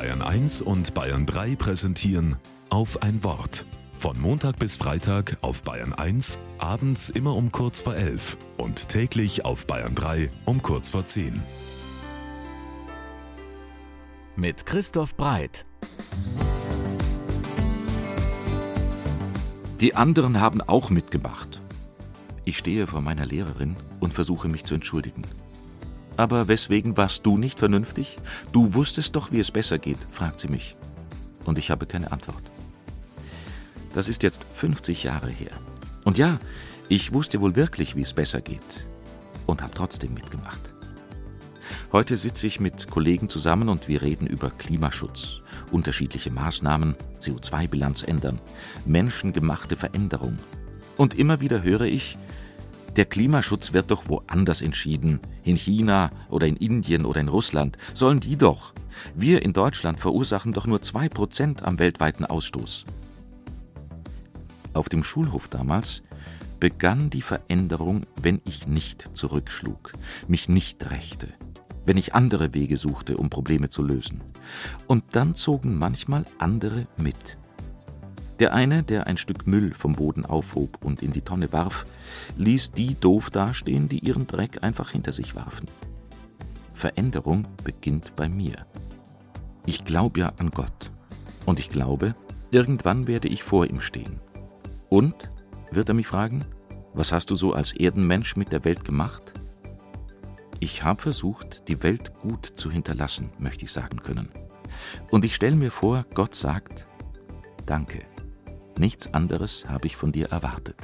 Bayern 1 und Bayern 3 präsentieren auf ein Wort. Von Montag bis Freitag auf Bayern 1, abends immer um kurz vor 11 und täglich auf Bayern 3 um kurz vor 10. Mit Christoph Breit. Die anderen haben auch mitgemacht. Ich stehe vor meiner Lehrerin und versuche mich zu entschuldigen. Aber weswegen warst du nicht vernünftig? Du wusstest doch, wie es besser geht, fragt sie mich. Und ich habe keine Antwort. Das ist jetzt 50 Jahre her. Und ja, ich wusste wohl wirklich, wie es besser geht. Und habe trotzdem mitgemacht. Heute sitze ich mit Kollegen zusammen und wir reden über Klimaschutz, unterschiedliche Maßnahmen, CO2-Bilanz ändern, menschengemachte Veränderung. Und immer wieder höre ich, der Klimaschutz wird doch woanders entschieden, in China oder in Indien oder in Russland. Sollen die doch. Wir in Deutschland verursachen doch nur 2% am weltweiten Ausstoß. Auf dem Schulhof damals begann die Veränderung, wenn ich nicht zurückschlug, mich nicht rächte, wenn ich andere Wege suchte, um Probleme zu lösen. Und dann zogen manchmal andere mit. Der eine, der ein Stück Müll vom Boden aufhob und in die Tonne warf, ließ die doof dastehen, die ihren Dreck einfach hinter sich warfen. Veränderung beginnt bei mir. Ich glaube ja an Gott. Und ich glaube, irgendwann werde ich vor ihm stehen. Und, wird er mich fragen, was hast du so als Erdenmensch mit der Welt gemacht? Ich habe versucht, die Welt gut zu hinterlassen, möchte ich sagen können. Und ich stelle mir vor, Gott sagt, danke. Nichts anderes habe ich von dir erwartet.